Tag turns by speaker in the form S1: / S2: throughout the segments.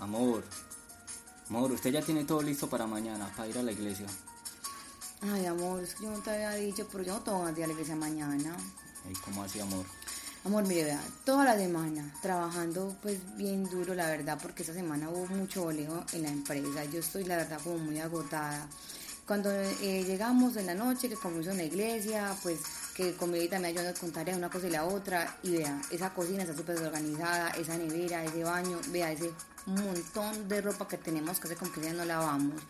S1: Amor, amor, usted ya tiene todo listo para mañana, para ir a la iglesia.
S2: Ay, amor, es que yo no te había dicho, pero yo no tengo ganas de ir a la iglesia mañana.
S1: ¿Y cómo así, amor?
S2: Amor, mire, vea, toda la semana trabajando pues bien duro, la verdad, porque esta semana hubo mucho boleo en la empresa. Yo estoy, la verdad, como muy agotada. Cuando eh, llegamos en la noche, que comimos en la iglesia, pues que con mi me ayudó a contar una cosa y la otra, y vea, esa cocina está súper desorganizada, esa nevera, ese baño, vea, ese montón de ropa que tenemos que hace como que ya no lavamos.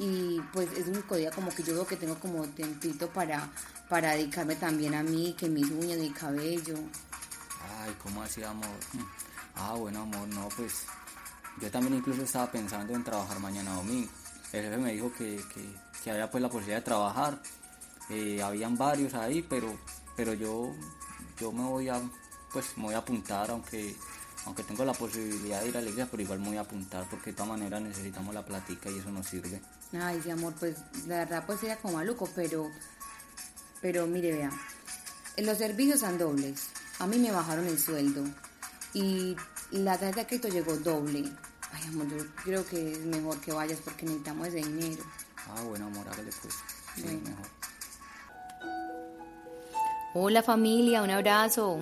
S2: Y pues es un único día como que yo veo que tengo como tiempito para, para dedicarme también a mí, que mis uñas, mi cabello.
S1: Ay, ¿cómo así, amor? Ah, bueno, amor, no, pues yo también incluso estaba pensando en trabajar mañana domingo. El jefe me dijo que, que, había pues la posibilidad de trabajar. Eh, habían varios ahí, pero, pero yo, yo me voy a, pues me voy a apuntar, aunque, aunque tengo la posibilidad de ir a la iglesia, pero igual me voy a apuntar porque de todas maneras necesitamos la platica y eso nos sirve.
S2: Ay, sí, amor, pues la verdad pues sería como maluco, pero, pero mire, vea, los servicios son dobles a mí me bajaron el sueldo y la tarjeta de crédito llegó doble. Ay, amor, yo creo que es mejor que vayas porque necesitamos ese dinero.
S1: Ah, bueno, amor, hágale pues. Sí, mejor.
S2: Hola familia, un abrazo.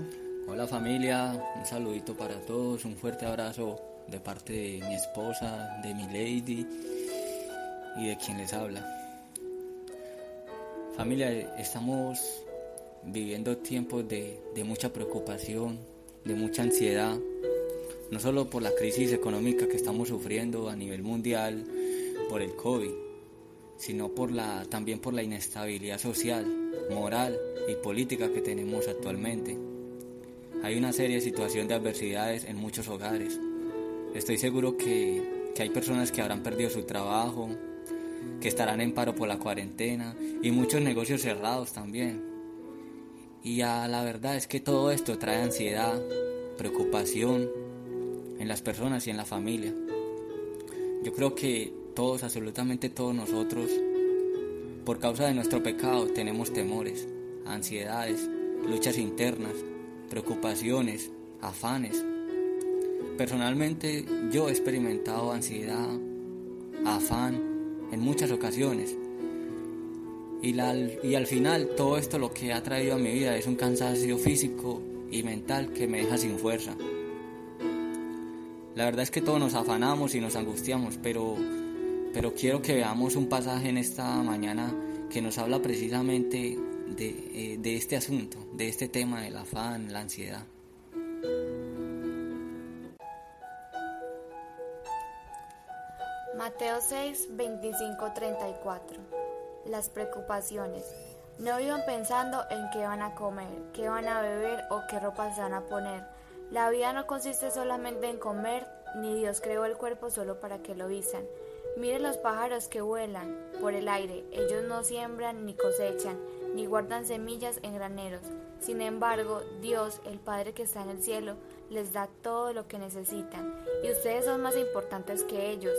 S1: Hola familia, un saludito para todos, un fuerte abrazo de parte de mi esposa, de mi lady y de quien les habla. Familia, estamos viviendo tiempos de, mucha preocupación, de mucha ansiedad, no solo por la crisis económica que estamos sufriendo a nivel mundial por el COVID, sino por la, también por la inestabilidad social, moral y política que tenemos actualmente. Hay una seria situación de adversidades en muchos hogares. Estoy seguro que, que hay personas que habrán perdido su trabajo, que estarán en paro por la cuarentena y muchos negocios cerrados también. Y ya la verdad es que todo esto trae ansiedad, preocupación en las personas y en la familia. Yo creo que todos, absolutamente todos nosotros, por causa de nuestro pecado, tenemos temores, ansiedades, luchas internas, preocupaciones, afanes. Personalmente yo he experimentado ansiedad, afán en muchas ocasiones y, al final todo esto lo que ha traído a mi vida es un cansancio físico y mental que me deja sin fuerza. La verdad es que todos nos afanamos y nos angustiamos, pero, pero quiero que veamos un pasaje en esta mañana que nos habla precisamente de, eh, este asunto, de este tema del afán, la ansiedad.
S3: Mateo 6, 25, 34 las preocupaciones. No vivan pensando en qué van a comer, qué van a beber o qué ropa se van a poner. La vida no consiste solamente en comer, ni Dios creó el cuerpo solo para que lo visan. Miren los pájaros que vuelan por el aire, ellos no siembran ni cosechan, ni guardan semillas en graneros. Sin embargo, Dios, el Padre que está en el cielo, les da todo lo que necesitan, y ustedes son más importantes que ellos.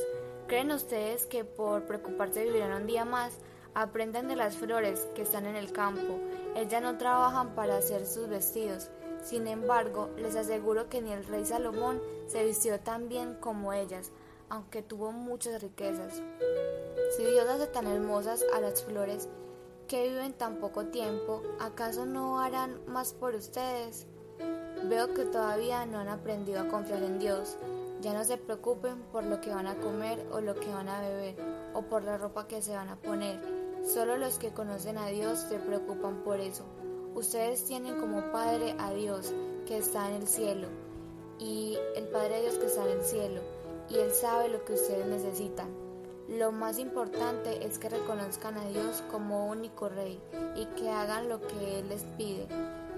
S3: ¿Creen ustedes que por preocuparse vivirán un día más? Aprendan de las flores que están en el campo. Ellas no trabajan para hacer sus vestidos. Sin embargo, les aseguro que ni el rey Salomón se vistió tan bien como ellas, aunque tuvo muchas riquezas. Si Dios hace tan hermosas a las flores que viven tan poco tiempo, ¿acaso no harán más por ustedes? Veo que todavía no han aprendido a confiar en Dios. Ya no se preocupen por lo que van a comer o lo que van a beber o por la ropa que se van a poner Solo los que conocen a Dios se preocupan por eso. Ustedes tienen como Padre a Dios que está en el cielo y el Padre de Dios que está en el cielo y Él sabe lo que ustedes necesitan. Lo más importante es que reconozcan a Dios como único Rey y que hagan lo que Él les pide.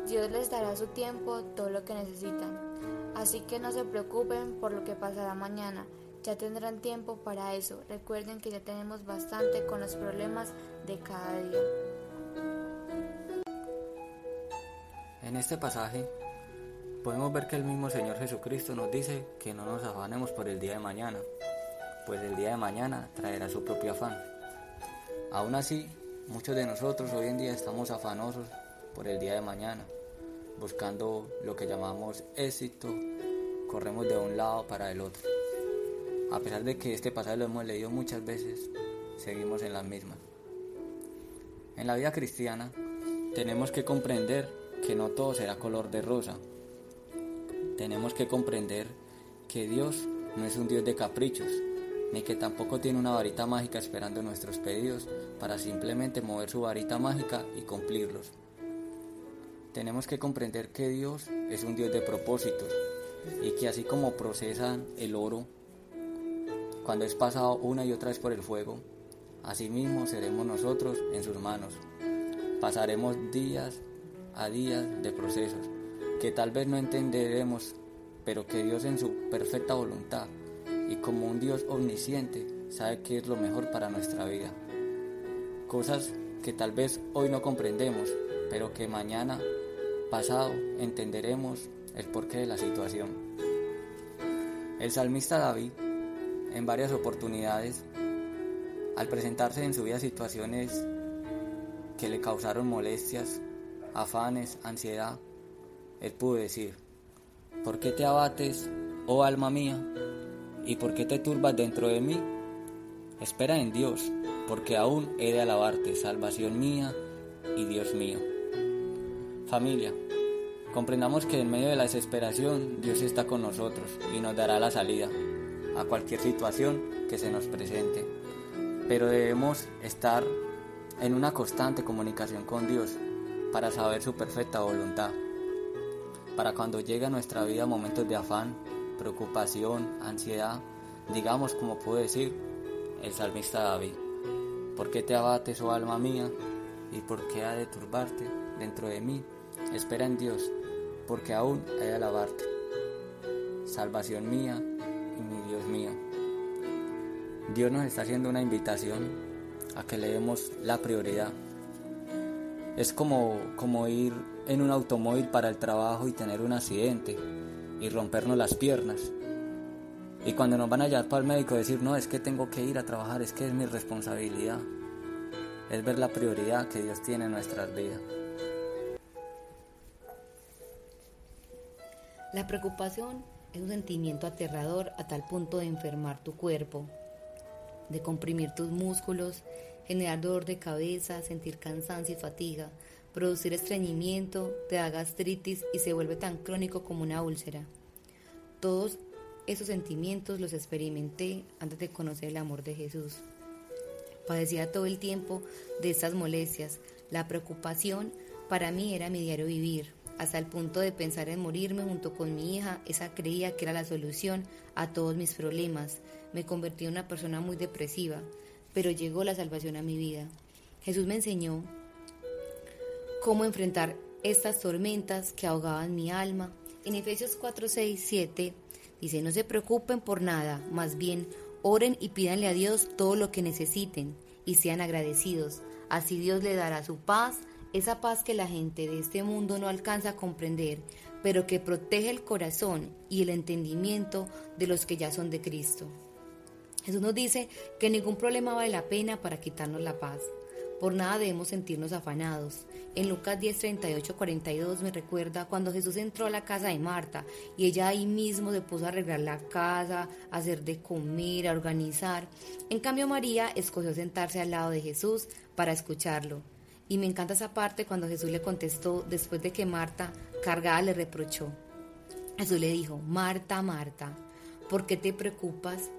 S3: Dios les dará su tiempo todo lo que necesitan. Así que no se preocupen por lo que pasará mañana ya tendrán tiempo para eso. Recuerden que ya tenemos bastante con los problemas de cada día.
S1: En este pasaje podemos ver que el mismo Señor Jesucristo nos dice que no nos afanemos por el día de mañana, pues el día de mañana traerá su propio afán. Aún así, muchos de nosotros hoy en día estamos afanosos por el día de mañana, buscando lo que llamamos éxito, corremos de un lado para el otro. a pesar de que este pasaje lo hemos leído muchas veces, seguimos en las mismas. En la vida cristiana tenemos que comprender que no todo será color de rosa. Tenemos que comprender que Dios no es un Dios de caprichos, ni que tampoco tiene una varita mágica esperando nuestros pedidos para simplemente mover su varita mágica y cumplirlos. Tenemos que comprender que Dios es un Dios de propósitos y que así como procesan el oro cuando es pasado una y otra vez por el fuego, asimismo seremos nosotros en sus manos. Pasaremos días a días de procesos que tal vez no entenderemos, pero que Dios en su perfecta voluntad y como un Dios omnisciente sabe que es lo mejor para nuestra vida. Cosas que tal vez hoy no comprendemos, pero que mañana, pasado, entenderemos el porqué de la situación. El salmista David, en varias oportunidades, al presentarse en su vida situaciones que le causaron molestias, afanes, ansiedad, él pudo decir, ¿por qué te abates, oh alma mía? ¿Y por qué te turbas dentro de mí? Espera en Dios, porque aún he de alabarte, salvación mía y Dios mío. Familia, comprendamos que en medio de la desesperación Dios está con nosotros y nos dará la salida a cualquier situación que se nos presente. Pero debemos estar en una constante comunicación con Dios para saber su perfecta voluntad. Para cuando llegue a nuestra vida momentos de afán, preocupación, ansiedad, digamos como puede decir el salmista David, ¿por qué te abates, oh alma mía? ¿Y por qué ha de turbarte dentro de mí? Espera en Dios, porque aún he de alabarte. Salvación mía y mi Dios mío. Dios nos está haciendo una invitación a que le demos la prioridad. Es como, como ir en un automóvil para el trabajo y tener un accidente y rompernos las piernas. Y cuando nos van a llevar para el médico decir, no, es que tengo que ir a trabajar, es que es mi responsabilidad. Es ver la prioridad que Dios tiene en nuestras vidas.
S2: La preocupación es un sentimiento aterrador a tal punto de enfermar tu cuerpo, de comprimir tus músculos, generar dolor de cabeza, sentir cansancio y fatiga, producir estreñimiento, te da gastritis y se vuelve tan crónico como una úlcera. Todos esos sentimientos los experimenté antes de conocer el amor de Jesús. Padecía todo el tiempo de estas molestias. La preocupación para mí era mi diario vivir, hasta el punto de pensar en morirme junto con mi hija. Esa creía que era la solución a todos mis problemas. Me convertí en una persona muy depresiva, pero llegó la salvación a mi vida. Jesús me enseñó cómo enfrentar estas tormentas que ahogaban mi alma. En Efesios 4, 6, 7 dice, no se preocupen por nada, más bien oren y pídanle a Dios todo lo que necesiten y sean agradecidos. Así Dios le dará su paz, esa paz que la gente de este mundo no alcanza a comprender, pero que protege el corazón y el entendimiento de los que ya son de Cristo. Jesús nos dice que ningún problema vale la pena para quitarnos la paz. Por nada debemos sentirnos afanados. En Lucas 10, 38, 42 me recuerda cuando Jesús entró a la casa de Marta y ella ahí mismo se puso a arreglar la casa, a hacer de comer, a organizar. En cambio María escogió sentarse al lado de Jesús para escucharlo. Y me encanta esa parte cuando Jesús le contestó después de que Marta, cargada, le reprochó. Jesús le dijo, Marta, Marta, ¿por qué te preocupas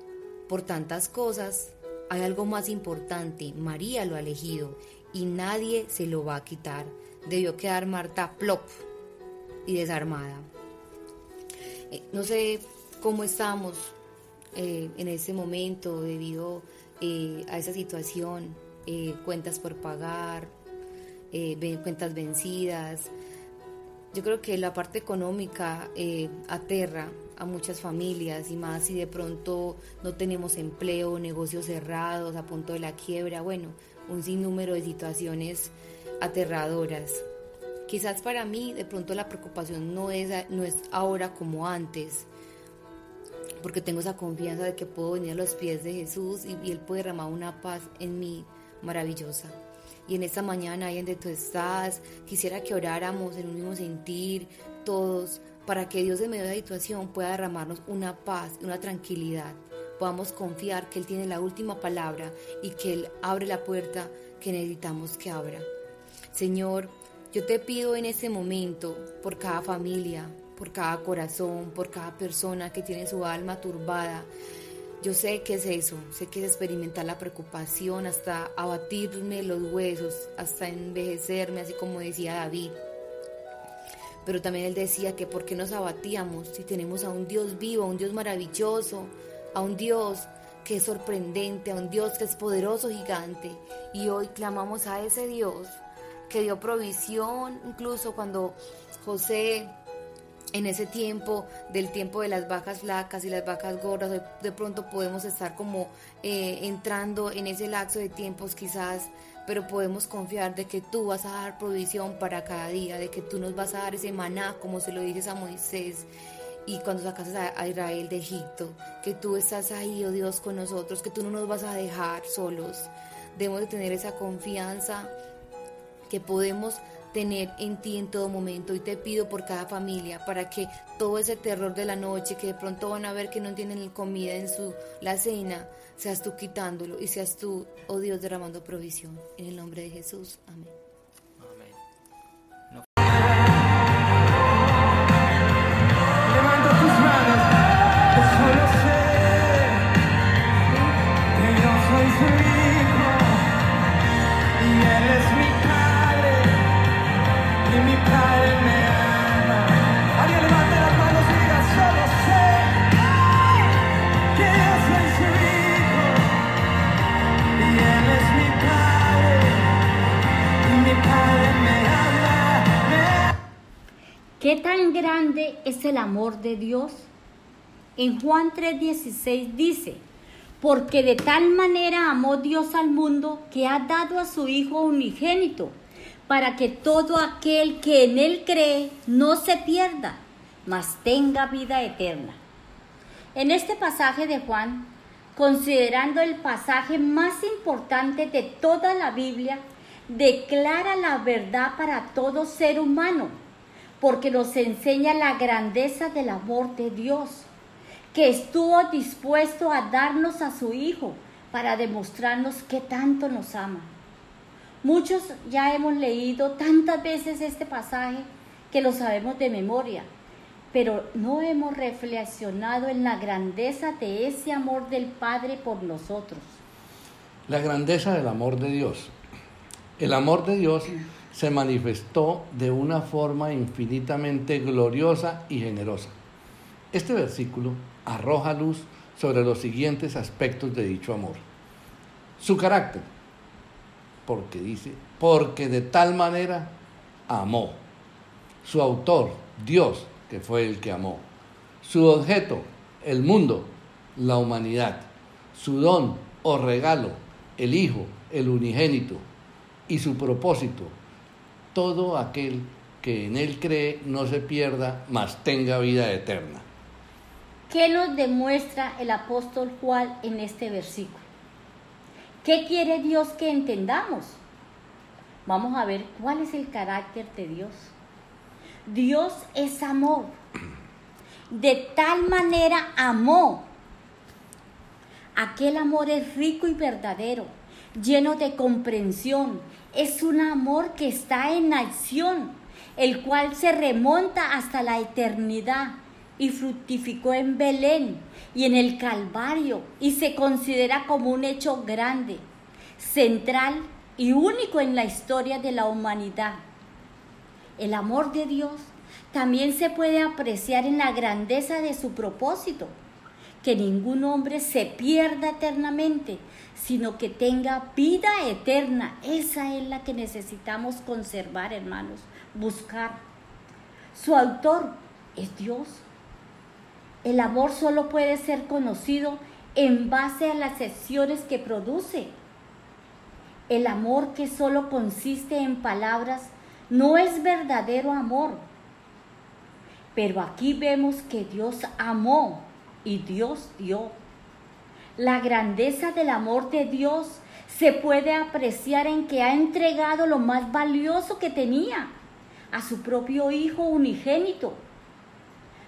S2: por tantas cosas? Hay algo más importante, María lo ha elegido y nadie se lo va a quitar. Debió quedar Marta plop y desarmada. Eh, no sé cómo estamos eh, en ese momento debido eh, a esa situación, cuentas por pagar, cuentas vencidas. Yo creo que la parte económica aterra a muchas familias y más si de pronto no tenemos empleo, negocios cerrados, a punto de la quiebra, bueno, un sinnúmero de situaciones aterradoras. Quizás para mí de pronto la preocupación no es, no es ahora como antes, porque tengo esa confianza de que puedo venir a los pies de Jesús y, Él puede derramar una paz en mí maravillosa. Y en esta mañana, ahí donde tú estás, quisiera que oráramos en un mismo sentir, todos, para que Dios en medio de la situación pueda derramarnos una paz, una tranquilidad, podamos confiar que Él tiene la última palabra y que Él abre la puerta que necesitamos que abra. Señor, yo te pido en este momento por cada familia, por cada corazón, por cada persona que tiene su alma turbada. Yo sé que es eso, sé que es experimentar la preocupación hasta abatirme los huesos, hasta envejecerme, así como decía David. Pero también él decía que por qué nos abatíamos si tenemos a un Dios vivo, a un Dios maravilloso, a un Dios que es sorprendente, a un Dios que es poderoso, gigante. Y hoy clamamos a ese Dios que dio provisión, incluso cuando José en ese tiempo, del tiempo de las vacas flacas y las vacas gordas, de, pronto podemos estar como eh, entrando en ese lapso de tiempos quizás, pero podemos confiar de que tú vas a dar provisión para cada día, de que tú nos vas a dar ese maná, como se lo dices a Moisés. Y cuando sacas a, Israel de Egipto, que tú estás ahí, oh Dios, con nosotros, que tú no nos vas a dejar solos. Debemos de tener esa confianza que podemos tener en ti en todo momento. Y te pido por cada familia para que todo ese terror de la noche, que de pronto van a ver que no tienen comida en su la cena, seas tú quitándolo y seas tú, oh Dios, derramando provisión. En el nombre de Jesús. Amén.
S4: Grande es el amor de Dios? En Juan 3:16 dice, porque de tal manera amó Dios al mundo que ha dado a su Hijo unigénito, para que todo aquel que en Él cree no se pierda, mas tenga vida eterna. En este pasaje de Juan, considerando el pasaje más importante de toda la Biblia, declara la verdad para todo ser humano porque nos enseña la grandeza del amor de Dios, que estuvo dispuesto a darnos a su Hijo para demostrarnos que tanto nos ama. Muchos ya hemos leído tantas veces este pasaje que lo sabemos de memoria, pero no hemos reflexionado en la grandeza de ese amor del Padre por nosotros.
S5: La grandeza del amor de Dios. El amor de Dios se manifestó de una forma infinitamente gloriosa y generosa. Este versículo arroja luz sobre los siguientes aspectos de dicho amor. Su carácter, porque dice, porque de tal manera amó. Su autor, Dios, que fue el que amó. Su objeto, el mundo, la humanidad. Su don o regalo, el Hijo, el unigénito. Y su propósito, todo aquel que en Él cree no se pierda, mas tenga vida eterna.
S4: ¿Qué nos demuestra el apóstol Juan en este versículo? ¿Qué quiere Dios que entendamos? Vamos a ver cuál es el carácter de Dios. Dios es amor. De tal manera amó. Aquel amor es rico y verdadero, lleno de comprensión, es un amor que está en acción, el cual se remonta hasta la eternidad y fructificó en Belén y en el Calvario y se considera como un hecho grande, central y único en la historia de la humanidad. El amor de Dios también se puede apreciar en la grandeza de su propósito, que ningún hombre se pierda eternamente, sino que tenga vida eterna. Esa es la que necesitamos conservar, hermanos, buscar. Su autor es Dios. El amor solo puede ser conocido en base a las acciones que produce. El amor que solo consiste en palabras no es verdadero amor. Pero aquí vemos que Dios amó y Dios dio. La grandeza del amor de Dios se puede apreciar en que ha entregado lo más valioso que tenía, a su propio Hijo unigénito.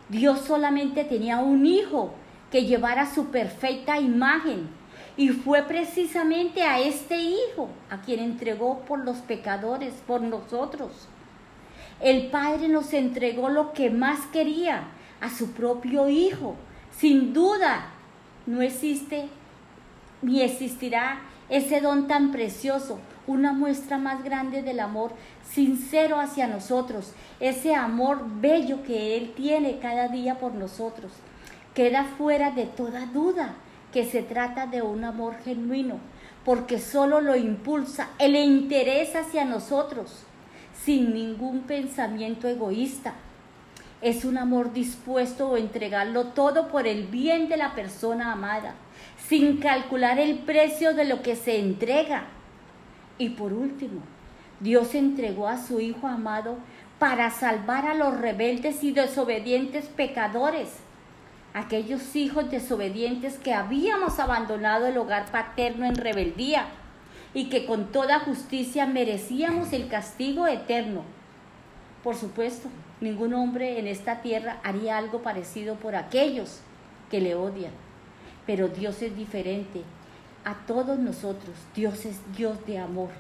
S4: Dios solamente tenía un Hijo que llevara su perfecta imagen. Y fue precisamente a este Hijo a quien entregó por los pecadores, por nosotros. El Padre nos entregó lo que más quería, a su propio Hijo. Sin duda, no existe ni existirá ese don tan precioso, una muestra más grande del amor sincero hacia nosotros, ese amor bello que Él tiene cada día por nosotros. Queda fuera de toda duda que se trata de un amor genuino, porque solo lo impulsa el interés hacia nosotros, sin ningún pensamiento egoísta. Es un amor dispuesto a entregarlo todo por el bien de la persona amada, sin calcular el precio de lo que se entrega. Y por último, Dios entregó a su Hijo amado para salvar a los rebeldes y desobedientes pecadores, aquellos hijos desobedientes que habíamos abandonado el hogar paterno en rebeldía y que con toda justicia merecíamos el castigo eterno. Por supuesto, ningún hombre en esta tierra haría algo parecido por aquellos que le odian, pero Dios es diferente a todos nosotros. Dios es Dios de amor.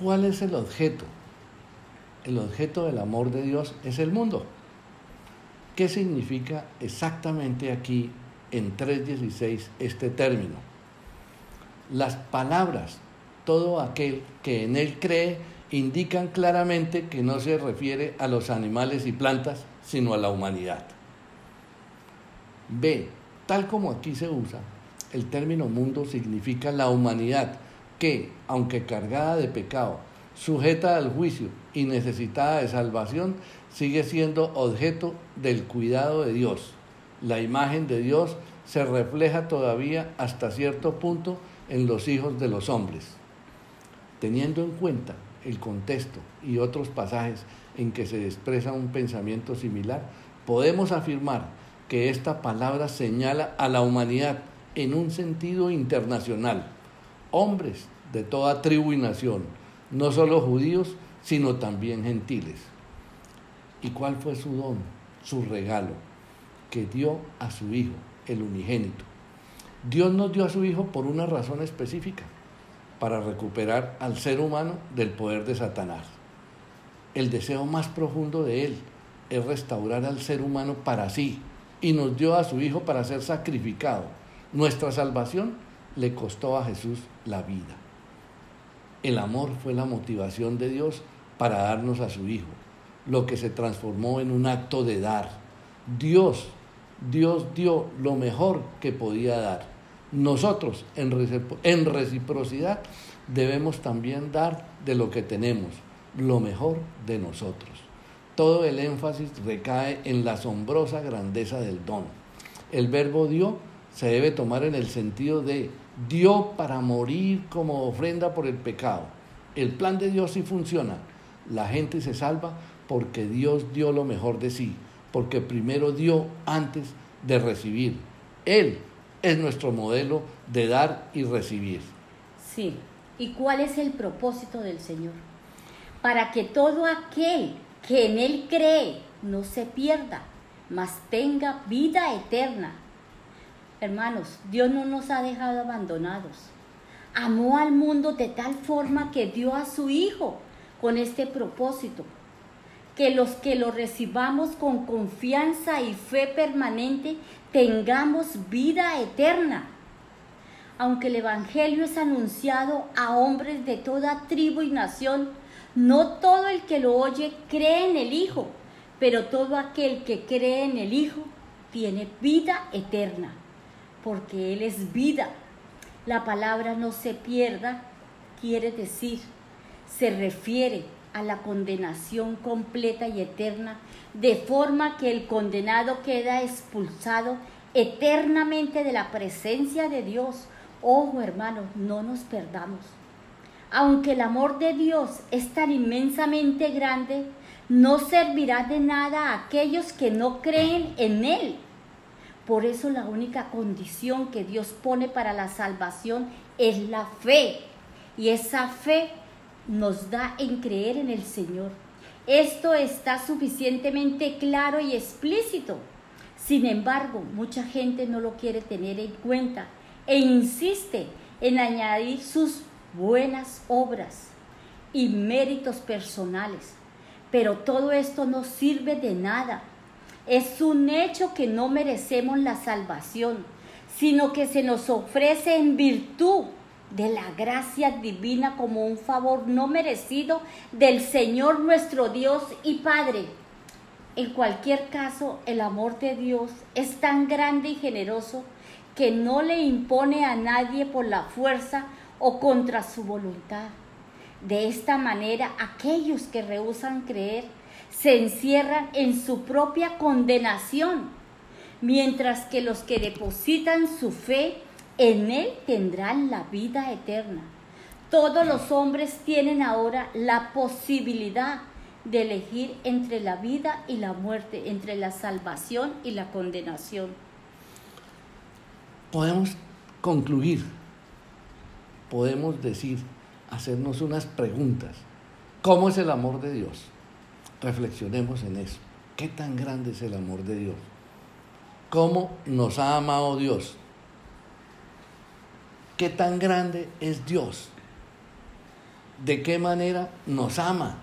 S5: ¿Cuál es el objeto? El objeto del amor de Dios es el mundo. ¿Qué significa exactamente aquí en 3.16 este término? Las palabras, todo aquel que en él cree, indican claramente que no se refiere a los animales y plantas, sino a la humanidad. B. Tal como aquí se usa, el término mundo significa la humanidad que, aunque cargada de pecado, sujeta al juicio y necesitada de salvación, sigue siendo objeto del cuidado de Dios. La imagen de Dios se refleja todavía hasta cierto punto en los hijos de los hombres. Teniendo en cuenta el contexto y otros pasajes en que se expresa un pensamiento similar, podemos afirmar que esta palabra señala a la humanidad en un sentido internacional. Hombres de toda tribu y nación, no solo judíos, sino también gentiles. ¿Y cuál fue su don, su regalo? Que dio a su Hijo, el unigénito. Dios nos dio a su Hijo por una razón específica, para recuperar al ser humano del poder de Satanás. El deseo más profundo de Él es restaurar al ser humano para sí y nos dio a su Hijo para ser sacrificado. Nuestra salvación le costó a Jesús la vida. El amor fue la motivación de Dios para darnos a su Hijo, lo que se transformó en un acto de dar. Dios, Dios dio lo mejor que podía dar. Nosotros, en reciprocidad, debemos también dar de lo que tenemos, lo mejor de nosotros. Todo el énfasis recae en la asombrosa grandeza del don. El verbo dio se debe tomar en el sentido de dio para morir como ofrenda por el pecado. El plan de Dios sí funciona. La gente se salva porque Dios dio lo mejor de sí, porque primero dio antes de recibir. Él es nuestro modelo de dar y recibir.
S4: Sí. ¿Y cuál es el propósito del Señor? Para que todo aquel que en Él cree no se pierda, mas tenga vida eterna. Hermanos, Dios no nos ha dejado abandonados. Amó al mundo de tal forma que dio a su Hijo con este propósito. Que los que lo recibamos con confianza y fe permanente tengamos vida eterna. Aunque el Evangelio es anunciado a hombres de toda tribu y nación, no todo el que lo oye cree en el Hijo, pero todo aquel que cree en el Hijo tiene vida eterna porque Él es vida. La palabra no se pierda quiere decir, se refiere a la condenación completa y eterna, de forma que el condenado queda expulsado eternamente de la presencia de Dios. Ojo hermanos, no nos perdamos. Aunque el amor de Dios es tan inmensamente grande, no servirá de nada a aquellos que no creen en Él por eso la única condición que Dios pone para la salvación es la fe. Y esa fe nos da en creer en el Señor. Esto está suficientemente claro y explícito. Sin embargo, mucha gente no lo quiere tener en cuenta e insiste en añadir sus buenas obras y méritos personales. Pero todo esto no sirve de nada. Es un hecho que no merecemos la salvación, sino que se nos ofrece en virtud de la gracia divina como un favor no merecido del Señor nuestro Dios y Padre. En cualquier caso, el amor de Dios es tan grande y generoso que no le impone a nadie por la fuerza o contra su voluntad. De esta manera, aquellos que rehusan creer se encierran en su propia condenación, mientras que los que depositan su fe en Él tendrán la vida eterna. Todos los hombres tienen ahora la posibilidad de elegir entre la vida y la muerte, entre la salvación y la condenación.
S5: Podemos concluir, podemos decir, hacernos unas preguntas. ¿Cómo es el amor de Dios? Reflexionemos en eso. ¿Qué tan grande es el amor de Dios? ¿Cómo nos ha amado Dios? ¿Qué tan grande es Dios? ¿De qué manera nos ama?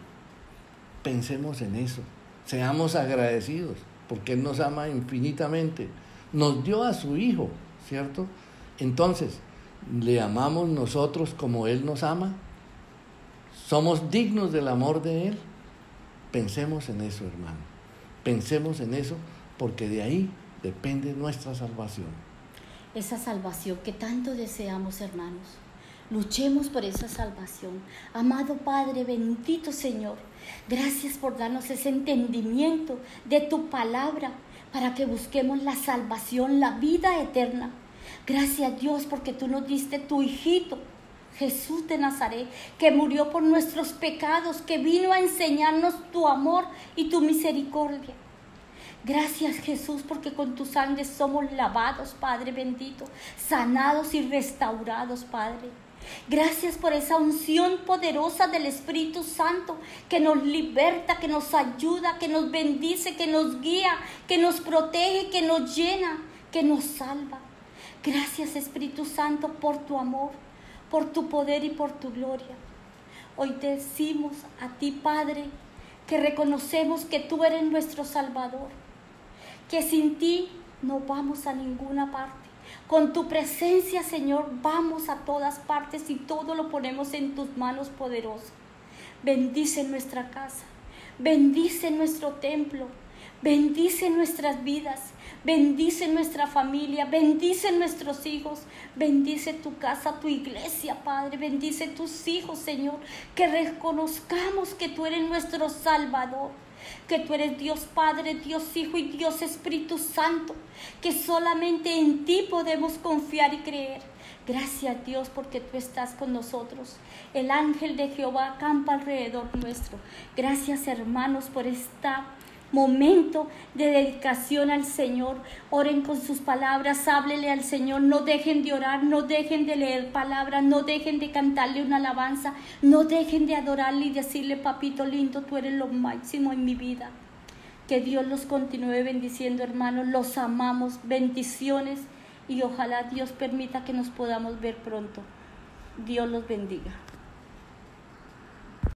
S5: Pensemos en eso. Seamos agradecidos porque Él nos ama infinitamente. Nos dio a su Hijo, ¿cierto? Entonces, ¿Le amamos nosotros como Él nos ama? ¿Somos dignos del amor de Él? Pensemos en eso, hermano. Pensemos en eso porque de ahí depende nuestra salvación.
S4: Esa salvación que tanto deseamos, hermanos. Luchemos por esa salvación. Amado Padre, bendito Señor, gracias por darnos ese entendimiento de tu palabra para que busquemos la salvación, la vida eterna. Gracias Dios porque tú nos diste tu hijito, Jesús de Nazaret, que murió por nuestros pecados, que vino a enseñarnos tu amor y tu misericordia. Gracias Jesús porque con tu sangre somos lavados, Padre bendito, sanados y restaurados, Padre. Gracias por esa unción poderosa del Espíritu Santo que nos liberta, que nos ayuda, que nos bendice, que nos guía, que nos protege, que nos llena, que nos salva. Gracias Espíritu Santo por tu amor, por tu poder y por tu gloria. Hoy decimos a ti, Padre, que reconocemos que tú eres nuestro Salvador, que sin ti no vamos a ninguna parte. Con tu presencia, Señor, vamos a todas partes y todo lo ponemos en tus manos poderosas. Bendice nuestra casa, bendice nuestro templo, bendice nuestras vidas. Bendice nuestra familia, bendice nuestros hijos, bendice tu casa, tu iglesia, Padre, bendice tus hijos, Señor, que reconozcamos que tú eres nuestro Salvador, que tú eres Dios Padre, Dios Hijo y Dios Espíritu Santo, que solamente en ti podemos confiar y creer. Gracias Dios porque tú estás con nosotros. El ángel de Jehová acampa alrededor nuestro. Gracias hermanos por esta momento de dedicación al Señor. Oren con sus palabras, háblele al Señor. No dejen de orar, no dejen de leer palabras, no dejen de cantarle una alabanza, no dejen de adorarle y decirle, papito lindo, tú eres lo máximo en mi vida. Que Dios los continúe bendiciendo, hermanos. Los amamos. Bendiciones y ojalá Dios permita que nos podamos ver pronto. Dios los bendiga.